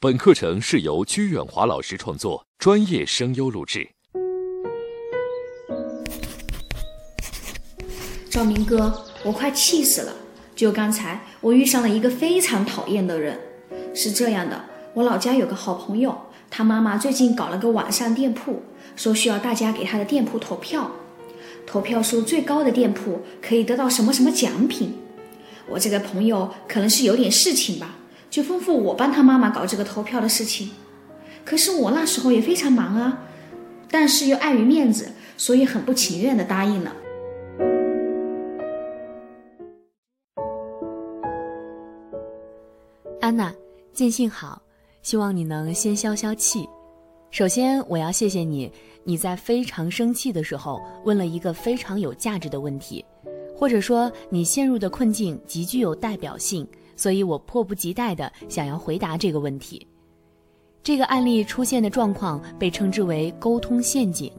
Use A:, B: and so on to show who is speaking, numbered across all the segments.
A: 本课程是由鞠远华老师创作，专业声优录制。
B: 赵明哥，我快气死了！就刚才，我遇上了一个非常讨厌的人。是这样的，我老家有个好朋友，他妈妈最近搞了个网上店铺，说需要大家给他的店铺投票，投票数最高的店铺可以得到什么什么奖品。我这个朋友可能是有点事情吧。就吩咐我帮他妈妈搞这个投票的事情，可是我那时候也非常忙啊，但是又碍于面子，所以很不情愿的答应了。
C: 安娜，见信好，希望你能先消消气。首先，我要谢谢你，你在非常生气的时候问了一个非常有价值的问题，或者说你陷入的困境极具有代表性。所以我迫不及待地想要回答这个问题。这个案例出现的状况被称之为沟通陷阱。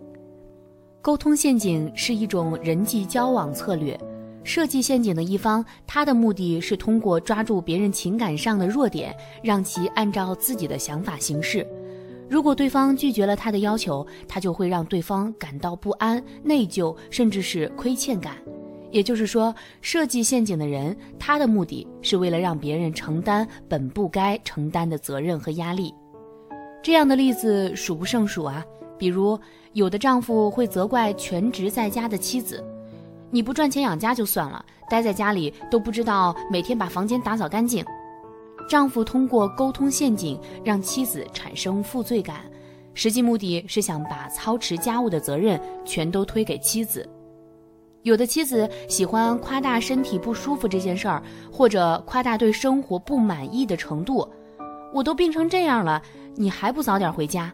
C: 沟通陷阱是一种人际交往策略，设计陷阱的一方，他的目的是通过抓住别人情感上的弱点，让其按照自己的想法行事。如果对方拒绝了他的要求，他就会让对方感到不安、内疚，甚至是亏欠感。也就是说，设计陷阱的人，他的目的是为了让别人承担本不该承担的责任和压力。这样的例子数不胜数啊。比如，有的丈夫会责怪全职在家的妻子：“你不赚钱养家就算了，待在家里都不知道每天把房间打扫干净。”丈夫通过沟通陷阱让妻子产生负罪感，实际目的是想把操持家务的责任全都推给妻子。有的妻子喜欢夸大身体不舒服这件事儿，或者夸大对生活不满意的程度。我都病成这样了，你还不早点回家？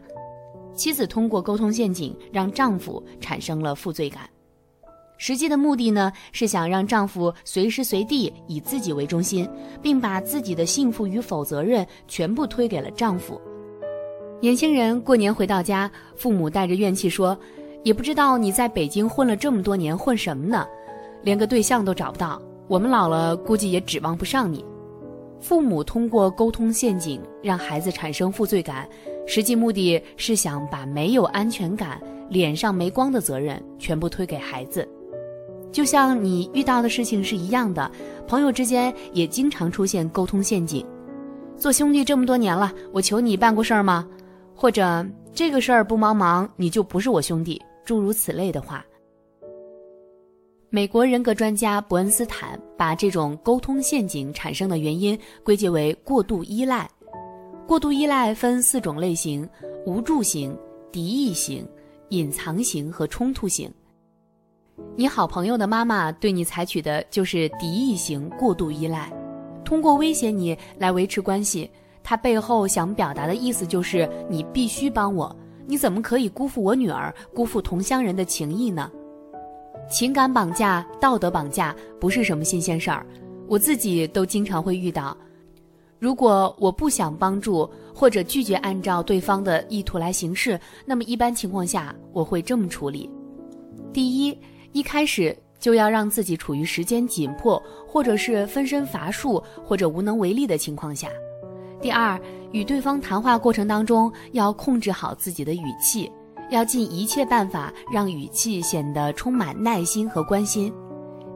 C: 妻子通过沟通陷阱让丈夫产生了负罪感，实际的目的呢是想让丈夫随时随地以自己为中心，并把自己的幸福与否责任全部推给了丈夫。年轻人过年回到家，父母带着怨气说。也不知道你在北京混了这么多年，混什么呢？连个对象都找不到。我们老了，估计也指望不上你。父母通过沟通陷阱让孩子产生负罪感，实际目的是想把没有安全感、脸上没光的责任全部推给孩子。就像你遇到的事情是一样的，朋友之间也经常出现沟通陷阱。做兄弟这么多年了，我求你办过事儿吗？或者这个事儿不帮忙，你就不是我兄弟。诸如此类的话，美国人格专家伯恩斯坦把这种沟通陷阱产生的原因归结为过度依赖。过度依赖分四种类型：无助型、敌意型、隐藏型和冲突型。你好朋友的妈妈对你采取的就是敌意型过度依赖，通过威胁你来维持关系。他背后想表达的意思就是你必须帮我。你怎么可以辜负我女儿、辜负同乡人的情谊呢？情感绑架、道德绑架不是什么新鲜事儿，我自己都经常会遇到。如果我不想帮助或者拒绝按照对方的意图来行事，那么一般情况下我会这么处理：第一，一开始就要让自己处于时间紧迫，或者是分身乏术或者无能为力的情况下。第二，与对方谈话过程当中要控制好自己的语气，要尽一切办法让语气显得充满耐心和关心。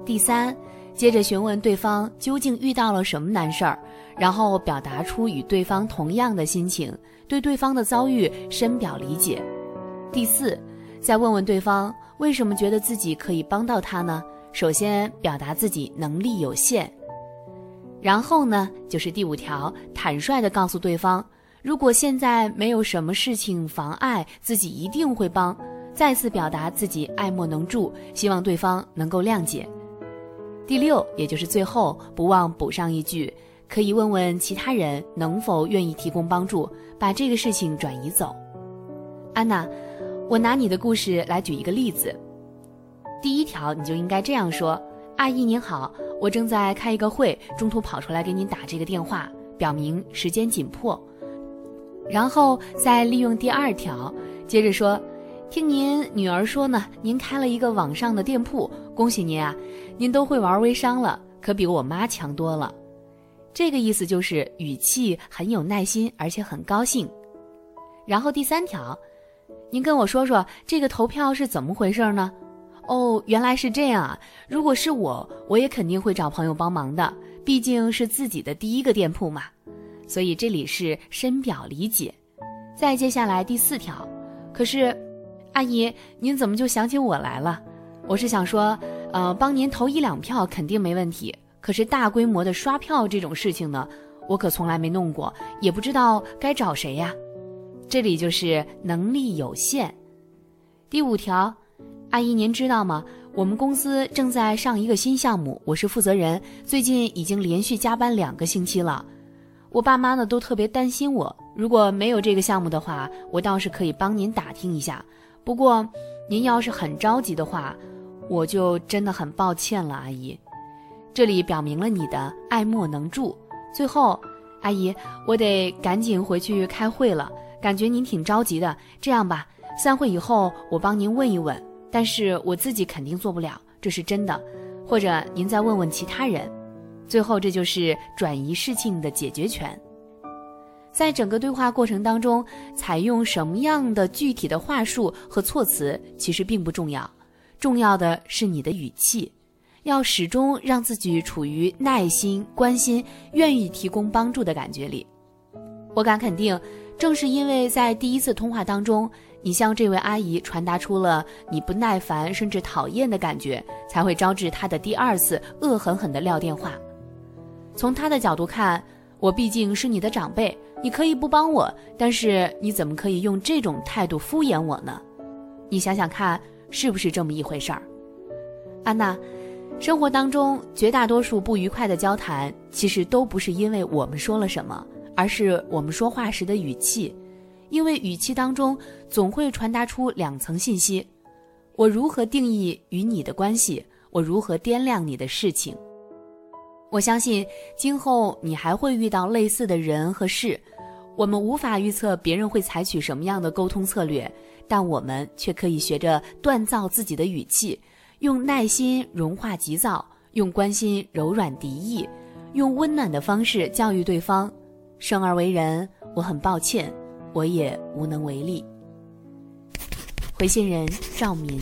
C: 第三，接着询问对方究竟遇到了什么难事儿，然后表达出与对方同样的心情，对对方的遭遇深表理解。第四，再问问对方为什么觉得自己可以帮到他呢？首先表达自己能力有限。然后呢，就是第五条，坦率地告诉对方，如果现在没有什么事情妨碍，自己一定会帮。再次表达自己爱莫能助，希望对方能够谅解。第六，也就是最后，不忘补上一句，可以问问其他人能否愿意提供帮助，把这个事情转移走。安娜，我拿你的故事来举一个例子。第一条，你就应该这样说：阿姨您好。我正在开一个会，中途跑出来给您打这个电话，表明时间紧迫。然后再利用第二条，接着说，听您女儿说呢，您开了一个网上的店铺，恭喜您啊！您都会玩微商了，可比我妈强多了。这个意思就是语气很有耐心，而且很高兴。然后第三条，您跟我说说这个投票是怎么回事呢？哦，原来是这样啊！如果是我，我也肯定会找朋友帮忙的，毕竟是自己的第一个店铺嘛。所以这里是深表理解。再接下来第四条，可是，阿姨，您怎么就想起我来了？我是想说，呃，帮您投一两票肯定没问题。可是大规模的刷票这种事情呢，我可从来没弄过，也不知道该找谁呀。这里就是能力有限。第五条，阿姨您知道吗？我们公司正在上一个新项目，我是负责人，最近已经连续加班两个星期了。我爸妈呢都特别担心我，如果没有这个项目的话，我倒是可以帮您打听一下。不过，您要是很着急的话，我就真的很抱歉了，阿姨。这里表明了你的爱莫能助。最后，阿姨，我得赶紧回去开会了，感觉您挺着急的。这样吧，散会以后我帮您问一问，但是我自己肯定做不了，这是真的。或者您再问问其他人。最后，这就是转移事情的解决权。在整个对话过程当中，采用什么样的具体的话术和措辞其实并不重要，重要的是你的语气。要始终让自己处于耐心、关心、愿意提供帮助的感觉里。我敢肯定，正是因为在第一次通话当中，你向这位阿姨传达出了你不耐烦甚至讨厌的感觉，才会招致她的第二次恶狠狠地撂电话。从她的角度看，我毕竟是你的长辈，你可以不帮我，但是你怎么可以用这种态度敷衍我呢？你想想看，是不是这么一回事儿，安娜？生活当中绝大多数不愉快的交谈，其实都不是因为我们说了什么，而是我们说话时的语气。因为语气当中总会传达出两层信息：我如何定义与你的关系，我如何掂量你的事情。我相信今后你还会遇到类似的人和事。我们无法预测别人会采取什么样的沟通策略，但我们却可以学着锻造自己的语气。用耐心融化急躁，用关心柔软敌意，用温暖的方式教育对方。生而为人，我很抱歉，我也无能为力。回信人：赵民。